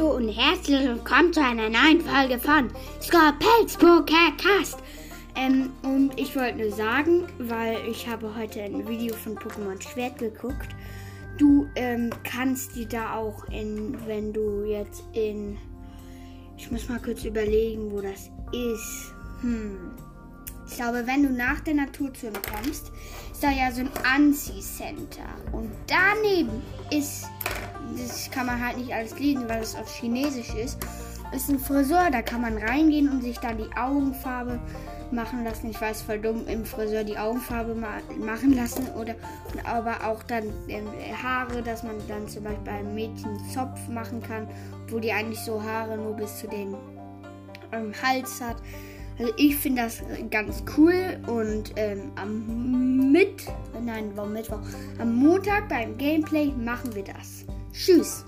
herzlich willkommen zu einer neuen Folge von Scorpels Pokercast. Ähm, und ich wollte nur sagen, weil ich habe heute ein Video von Pokémon Schwert geguckt. Du ähm, kannst die da auch in, wenn du jetzt in, ich muss mal kurz überlegen, wo das ist. Hm. Ich glaube, wenn du nach der Naturzone kommst, ist da ja so ein Anzieh-Center. Und daneben ist das kann man halt nicht alles lesen, weil es auf Chinesisch ist. Ist ein Friseur, da kann man reingehen und sich dann die Augenfarbe machen lassen. Ich weiß voll dumm, im Friseur die Augenfarbe ma machen lassen oder aber auch dann ähm, Haare, dass man dann zum Beispiel beim Mädchen Zopf machen kann, wo die eigentlich so Haare nur bis zu den ähm, Hals hat. Also ich finde das ganz cool und ähm, am Mitt, nein, warum Mittwoch, am Montag beim Gameplay machen wir das. Tschüss.